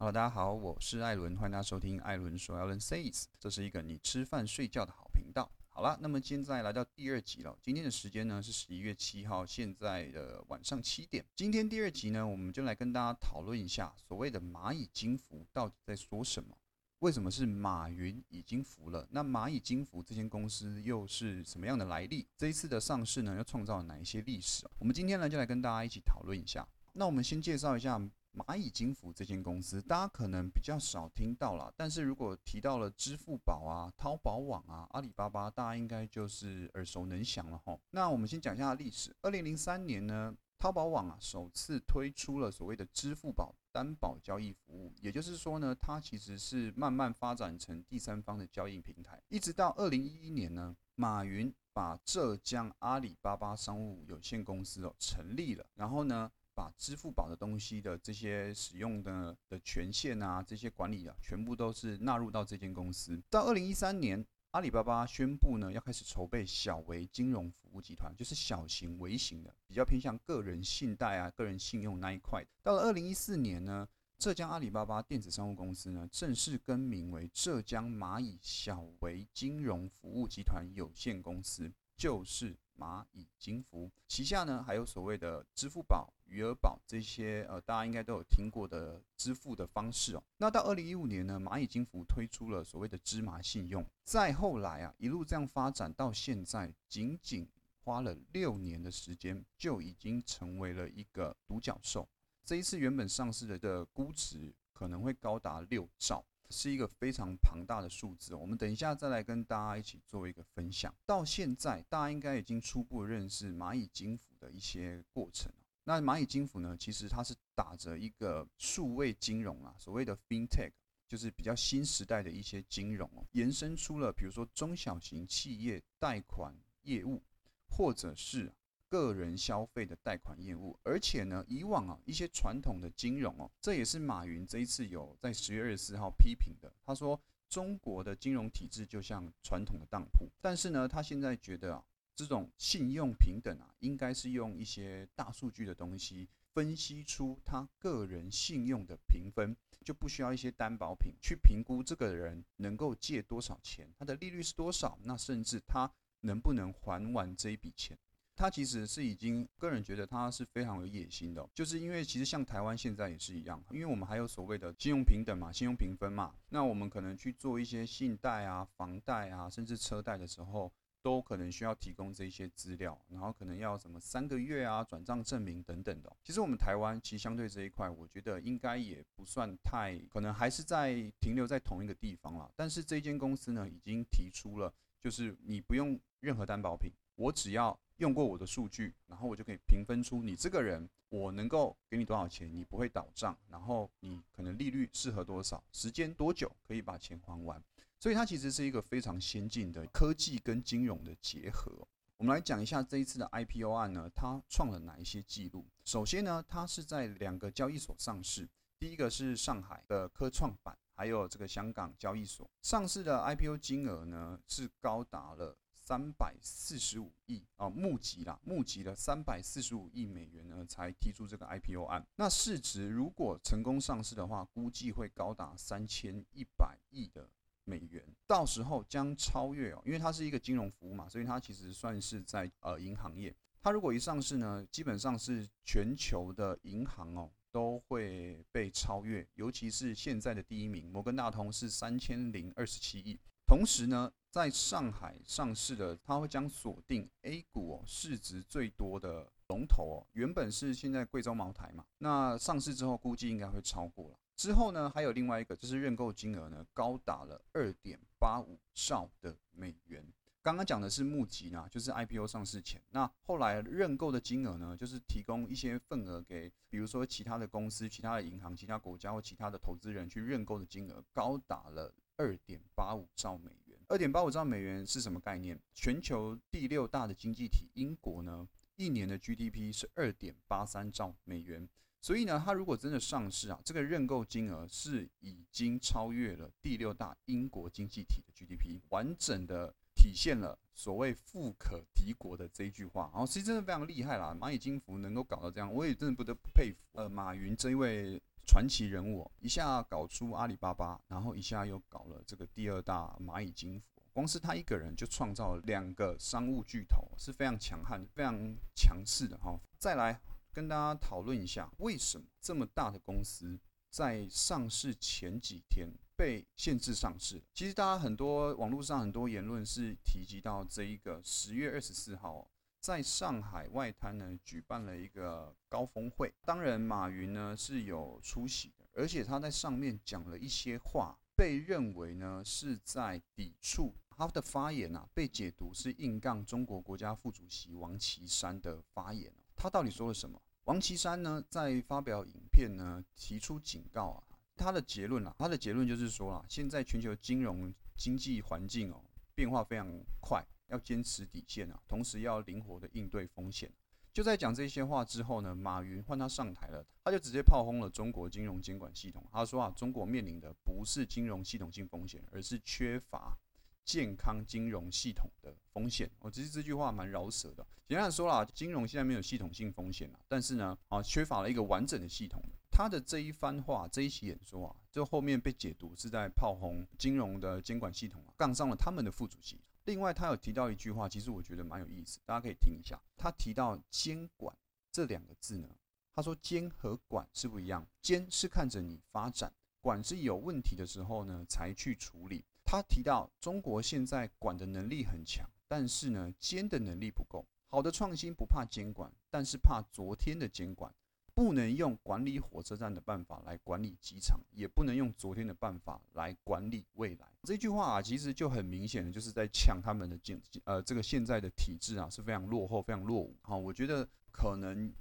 好了大家好，我是艾伦，欢迎大家收听艾伦说 Alan Says，这是一个你吃饭睡觉的好频道。好了，那么现在来到第二集了。今天的时间呢是十一月七号，现在的晚上七点。今天第二集呢，我们就来跟大家讨论一下所谓的蚂蚁金服到底在说什么？为什么是马云已经服了？那蚂蚁金服这间公司又是什么样的来历？这一次的上市呢，又创造了哪一些历史？我们今天呢就来跟大家一起讨论一下。那我们先介绍一下。蚂蚁金服这间公司，大家可能比较少听到了，但是如果提到了支付宝啊、淘宝网啊、阿里巴巴，大家应该就是耳熟能详了哈。那我们先讲一下历史。二零零三年呢，淘宝网啊首次推出了所谓的支付宝担保交易服务，也就是说呢，它其实是慢慢发展成第三方的交易平台，一直到二零一一年呢，马云把浙江阿里巴巴商务有限公司哦成立了，然后呢。把支付宝的东西的这些使用的的权限啊，这些管理啊，全部都是纳入到这间公司。到二零一三年，阿里巴巴宣布呢，要开始筹备小微金融服务集团，就是小型微型的，比较偏向个人信贷啊、个人信用那一块。到了二零一四年呢，浙江阿里巴巴电子商务公司呢，正式更名为浙江蚂蚁小微金融服务集团有限公司，就是。蚂蚁金服旗下呢，还有所谓的支付宝、余额宝这些，呃，大家应该都有听过的支付的方式哦。那到二零一五年呢，蚂蚁金服推出了所谓的芝麻信用。再后来啊，一路这样发展到现在，仅仅花了六年的时间，就已经成为了一个独角兽。这一次原本上市的的估值可能会高达六兆。是一个非常庞大的数字，我们等一下再来跟大家一起做一个分享。到现在，大家应该已经初步认识蚂蚁金服的一些过程那蚂蚁金服呢，其实它是打着一个数位金融啊，所谓的 FinTech，就是比较新时代的一些金融哦，延伸出了比如说中小型企业贷款业务，或者是。个人消费的贷款业务，而且呢，以往啊一些传统的金融哦，这也是马云这一次有在十月二十四号批评的。他说，中国的金融体制就像传统的当铺，但是呢，他现在觉得啊，这种信用平等啊，应该是用一些大数据的东西分析出他个人信用的评分，就不需要一些担保品去评估这个人能够借多少钱，他的利率是多少，那甚至他能不能还完这一笔钱。他其实是已经个人觉得他是非常有野心的，就是因为其实像台湾现在也是一样，因为我们还有所谓的信用平等嘛，信用评分嘛，那我们可能去做一些信贷啊、房贷啊，甚至车贷的时候，都可能需要提供这些资料，然后可能要什么三个月啊转账证明等等的。其实我们台湾其实相对这一块，我觉得应该也不算太，可能还是在停留在同一个地方了。但是这间公司呢，已经提出了，就是你不用任何担保品，我只要用过我的数据，然后我就可以评分出你这个人，我能够给你多少钱，你不会倒账，然后你可能利率适合多少，时间多久可以把钱还完。所以它其实是一个非常先进的科技跟金融的结合。我们来讲一下这一次的 IPO 案呢，它创了哪一些记录？首先呢，它是在两个交易所上市，第一个是上海的科创板，还有这个香港交易所上市的 IPO 金额呢是高达了。三百四十五亿啊，募集了，募集了三百四十五亿美元呢，才提出这个 IPO 案。那市值如果成功上市的话，估计会高达三千一百亿的美元，到时候将超越哦，因为它是一个金融服务嘛，所以它其实算是在呃银行业。它如果一上市呢，基本上是全球的银行哦都会被超越，尤其是现在的第一名摩根大通是三千零二十七亿。同时呢，在上海上市的，它会将锁定 A 股市值最多的龙头哦，原本是现在贵州茅台嘛，那上市之后估计应该会超过了。之后呢，还有另外一个，就是认购金额呢高达了二点八五兆的美元。刚刚讲的是募集呢，就是 IPO 上市前，那后来认购的金额呢，就是提供一些份额给，比如说其他的公司、其他的银行、其他国家或其他的投资人去认购的金额高达了。二点八五兆美元，二点八五兆美元是什么概念？全球第六大的经济体英国呢，一年的 GDP 是二点八三兆美元，所以呢，它如果真的上市啊，这个认购金额是已经超越了第六大英国经济体的 GDP，完整的体现了所谓富可敌国的这一句话。然后其实真的非常厉害啦，蚂蚁金服能够搞到这样，我也真的不得不佩服。呃，马云这一位。传奇人物，一下搞出阿里巴巴，然后一下又搞了这个第二大蚂蚁金服，光是他一个人就创造了两个商务巨头，是非常强悍、非常强势的哈。再来跟大家讨论一下，为什么这么大的公司在上市前几天被限制上市？其实大家很多网络上很多言论是提及到这一个十月二十四号。在上海外滩呢，举办了一个高峰会。当然，马云呢是有出席的，而且他在上面讲了一些话，被认为呢是在抵触他的发言啊，被解读是硬杠中国国家副主席王岐山的发言。他到底说了什么？王岐山呢在发表影片呢，提出警告啊，他的结论啊，他的结论就是说啊，现在全球金融经济环境哦变化非常快。要坚持底线啊，同时要灵活的应对风险。就在讲这些话之后呢，马云换他上台了，他就直接炮轰了中国金融监管系统。他说啊，中国面临的不是金融系统性风险，而是缺乏健康金融系统的风险。我其实这句话蛮饶舌的。简单的说啦，金融现在没有系统性风险了，但是呢，啊，缺乏了一个完整的系统。他的这一番话，这一席演说啊，就后面被解读是在炮轰金融的监管系统啊，杠上了他们的副主席。另外，他有提到一句话，其实我觉得蛮有意思，大家可以听一下。他提到“监管”这两个字呢，他说“监”和“管”是不一样，“监”是看着你发展，“管”是有问题的时候呢才去处理。他提到中国现在管的能力很强，但是呢，监的能力不够。好的创新不怕监管，但是怕昨天的监管。不能用管理火车站的办法来管理机场，也不能用昨天的办法来管理未来。这句话啊，其实就很明显的就是在呛他们的建呃这个现在的体制啊是非常落后、非常落伍。好，我觉得可能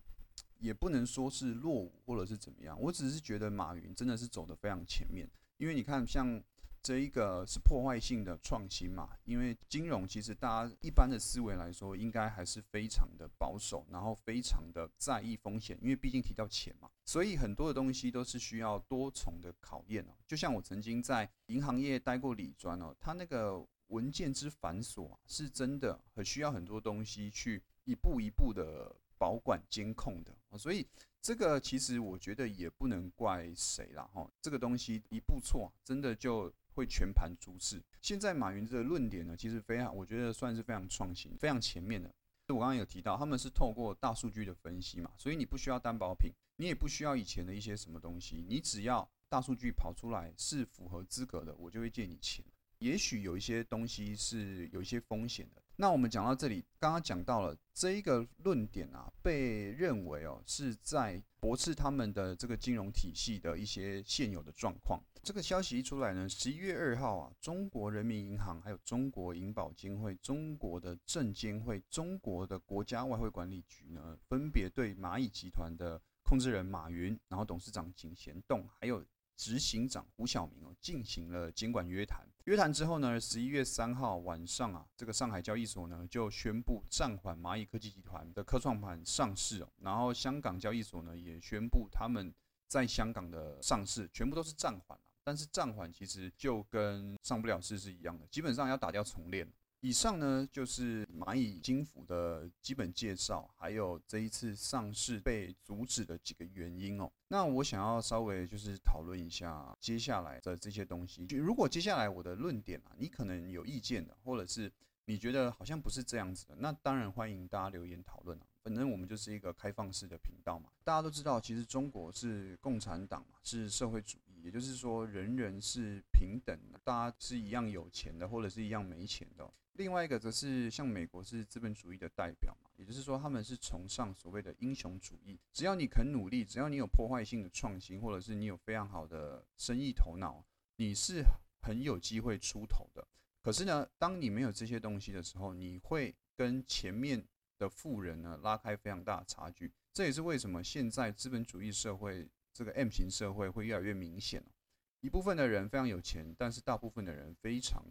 也不能说是落伍或者是怎么样，我只是觉得马云真的是走的非常前面，因为你看像。这一个是破坏性的创新嘛？因为金融其实大家一般的思维来说，应该还是非常的保守，然后非常的在意风险，因为毕竟提到钱嘛，所以很多的东西都是需要多重的考验哦。就像我曾经在银行业待过理专哦，它那个文件之繁琐，是真的很需要很多东西去一步一步的保管监控的所以这个其实我觉得也不能怪谁啦哈，这个东西一步错，真的就。会全盘出事。现在马云这个论点呢，其实非常，我觉得算是非常创新、非常前面的。我刚刚有提到，他们是透过大数据的分析嘛，所以你不需要担保品，你也不需要以前的一些什么东西，你只要大数据跑出来是符合资格的，我就会借你钱。也许有一些东西是有一些风险的。那我们讲到这里，刚刚讲到了这一个论点啊，被认为哦是在驳斥他们的这个金融体系的一些现有的状况。这个消息一出来呢，十一月二号啊，中国人民银行、还有中国银保监会、中国的证监会、中国的国家外汇管理局呢，分别对蚂蚁集团的控制人马云，然后董事长井贤栋，还有执行长胡晓明哦，进行了监管约谈。约谈之后呢，十一月三号晚上啊，这个上海交易所呢就宣布暂缓蚂蚁科技集团的科创板上市哦，然后香港交易所呢也宣布他们在香港的上市全部都是暂缓了。但是暂缓其实就跟上不了市是一样的，基本上要打掉重练。以上呢就是蚂蚁金服的基本介绍，还有这一次上市被阻止的几个原因哦。那我想要稍微就是讨论一下接下来的这些东西。就如果接下来我的论点啊，你可能有意见的，或者是你觉得好像不是这样子的，那当然欢迎大家留言讨论啊。反正我们就是一个开放式的频道嘛。大家都知道，其实中国是共产党嘛，是社会主义。也就是说，人人是平等的，大家是一样有钱的，或者是一样没钱的。另外一个则是像美国是资本主义的代表嘛，也就是说，他们是崇尚所谓的英雄主义，只要你肯努力，只要你有破坏性的创新，或者是你有非常好的生意头脑，你是很有机会出头的。可是呢，当你没有这些东西的时候，你会跟前面的富人呢拉开非常大的差距。这也是为什么现在资本主义社会。这个 M 型社会会越来越明显一部分的人非常有钱，但是大部分的人非常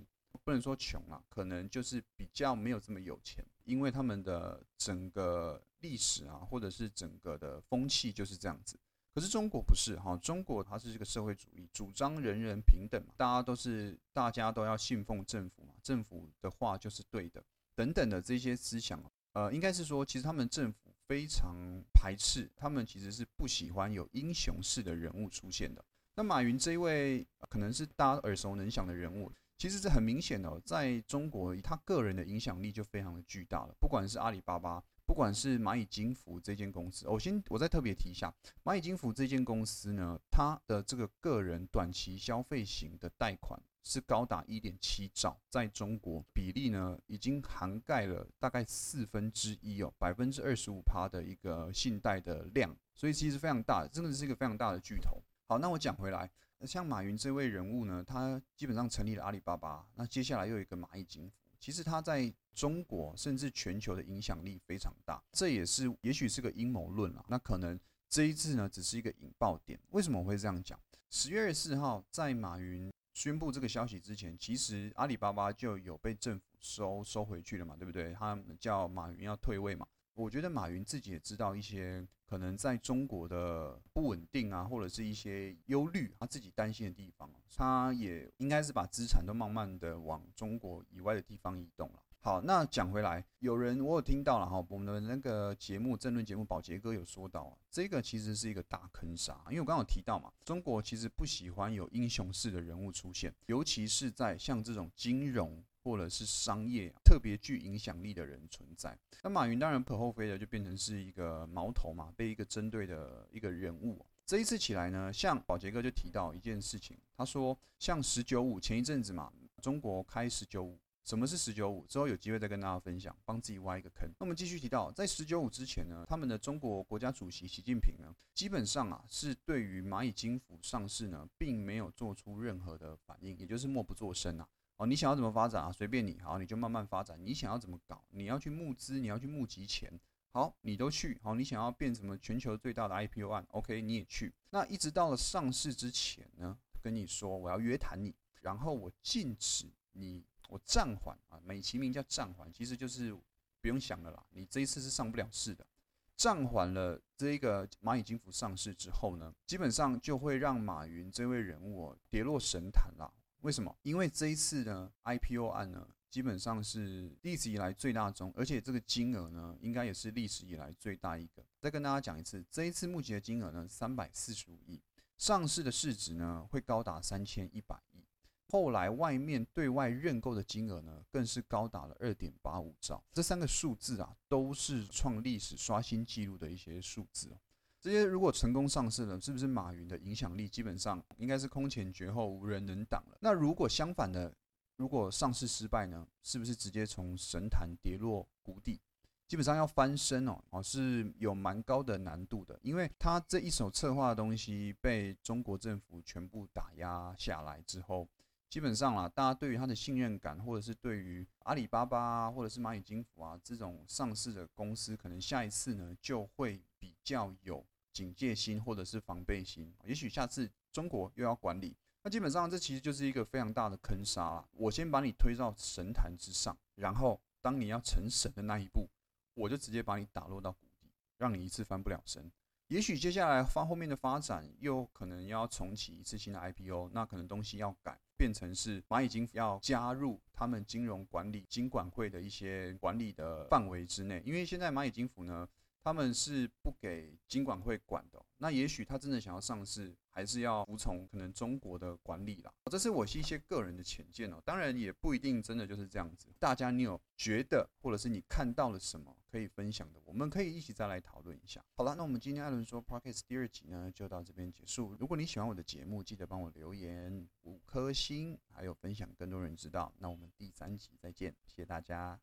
不能说穷啊，可能就是比较没有这么有钱，因为他们的整个历史啊，或者是整个的风气就是这样子。可是中国不是哈，中国它是这个社会主义，主张人人平等嘛，大家都是大家都要信奉政府嘛，政府的话就是对的，等等的这些思想，呃，应该是说其实他们政府。非常排斥，他们其实是不喜欢有英雄式的人物出现的。那马云这一位可能是大家耳熟能详的人物，其实是很明显的，在中国他个人的影响力就非常的巨大了。不管是阿里巴巴，不管是蚂蚁金服这间公司，我先我再特别提一下，蚂蚁金服这间公司呢，它的这个个人短期消费型的贷款是高达一点七兆，在中国比例呢已经涵盖了大概四分之一哦，百分之二十五趴的一个信贷的量，所以其实非常大，真的是一个非常大的巨头。好，那我讲回来，像马云这位人物呢，他基本上成立了阿里巴巴，那接下来又有一个蚂蚁金服，其实他在中国甚至全球的影响力非常大，这也是也许是个阴谋论啊。那可能这一次呢，只是一个引爆点。为什么我会这样讲？十月二十四号，在马云宣布这个消息之前，其实阿里巴巴就有被政府收收回去了嘛，对不对？他叫马云要退位嘛。我觉得马云自己也知道一些可能在中国的不稳定啊，或者是一些忧虑，他自己担心的地方，他也应该是把资产都慢慢的往中国以外的地方移动了。好，那讲回来，有人我有听到了哈，我们的那个节目政论节目保洁哥有说到啊，这个其实是一个大坑杀，因为我刚刚有提到嘛，中国其实不喜欢有英雄式的人物出现，尤其是在像这种金融。或者是商业特别具影响力的人存在，那马云当然不可厚非的就变成是一个矛头嘛，被一个针对的一个人物。这一次起来呢，像宝杰哥就提到一件事情，他说像十九五前一阵子嘛，中国开十九五，什么是十九五？之后有机会再跟大家分享，帮自己挖一个坑。那我们继续提到，在十九五之前呢，他们的中国国家主席习近平呢，基本上啊是对于蚂蚁金服上市呢，并没有做出任何的反应，也就是默不作声啊。哦，你想要怎么发展啊？随便你，好，你就慢慢发展。你想要怎么搞？你要去募资，你要去募集钱，好，你都去。好，你想要变什么全球最大的 IPO 案？OK，你也去。那一直到了上市之前呢，跟你说我要约谈你，然后我禁止你，我暂缓啊，美其名叫暂缓，其实就是不用想了啦。你这一次是上不了市的，暂缓了这个蚂蚁金服上市之后呢，基本上就会让马云这位人物跌落神坛啦。为什么？因为这一次呢 IPO 案呢，基本上是历史以来最大宗，而且这个金额呢，应该也是历史以来最大一个。再跟大家讲一次，这一次募集的金额呢，三百四十五亿，上市的市值呢，会高达三千一百亿。后来外面对外认购的金额呢，更是高达了二点八五兆。这三个数字啊，都是创历史刷新纪录的一些数字。这些如果成功上市了，是不是马云的影响力基本上应该是空前绝后、无人能挡了？那如果相反的，如果上市失败呢？是不是直接从神坛跌落谷底？基本上要翻身哦，哦是有蛮高的难度的，因为他这一手策划的东西被中国政府全部打压下来之后，基本上啊，大家对于他的信任感，或者是对于阿里巴巴啊，或者是蚂蚁金服啊这种上市的公司，可能下一次呢就会比较有。警戒心或者是防备心，也许下次中国又要管理，那基本上这其实就是一个非常大的坑杀了。我先把你推到神坛之上，然后当你要成神的那一步，我就直接把你打落到谷底，让你一次翻不了身。也许接下来发后面的发展又可能要重启一次新的 IPO，那可能东西要改，变成是蚂蚁金服要加入他们金融管理金管会的一些管理的范围之内，因为现在蚂蚁金服呢。他们是不给金管会管的，那也许他真的想要上市，还是要服从可能中国的管理啦。这是我一些个人的浅见哦，当然也不一定真的就是这样子。大家你有觉得，或者是你看到了什么可以分享的，我们可以一起再来讨论一下。好了，那我们今天艾伦说 Podcast 第二集呢，就到这边结束。如果你喜欢我的节目，记得帮我留言五颗星，还有分享更多人知道。那我们第三集再见，谢谢大家。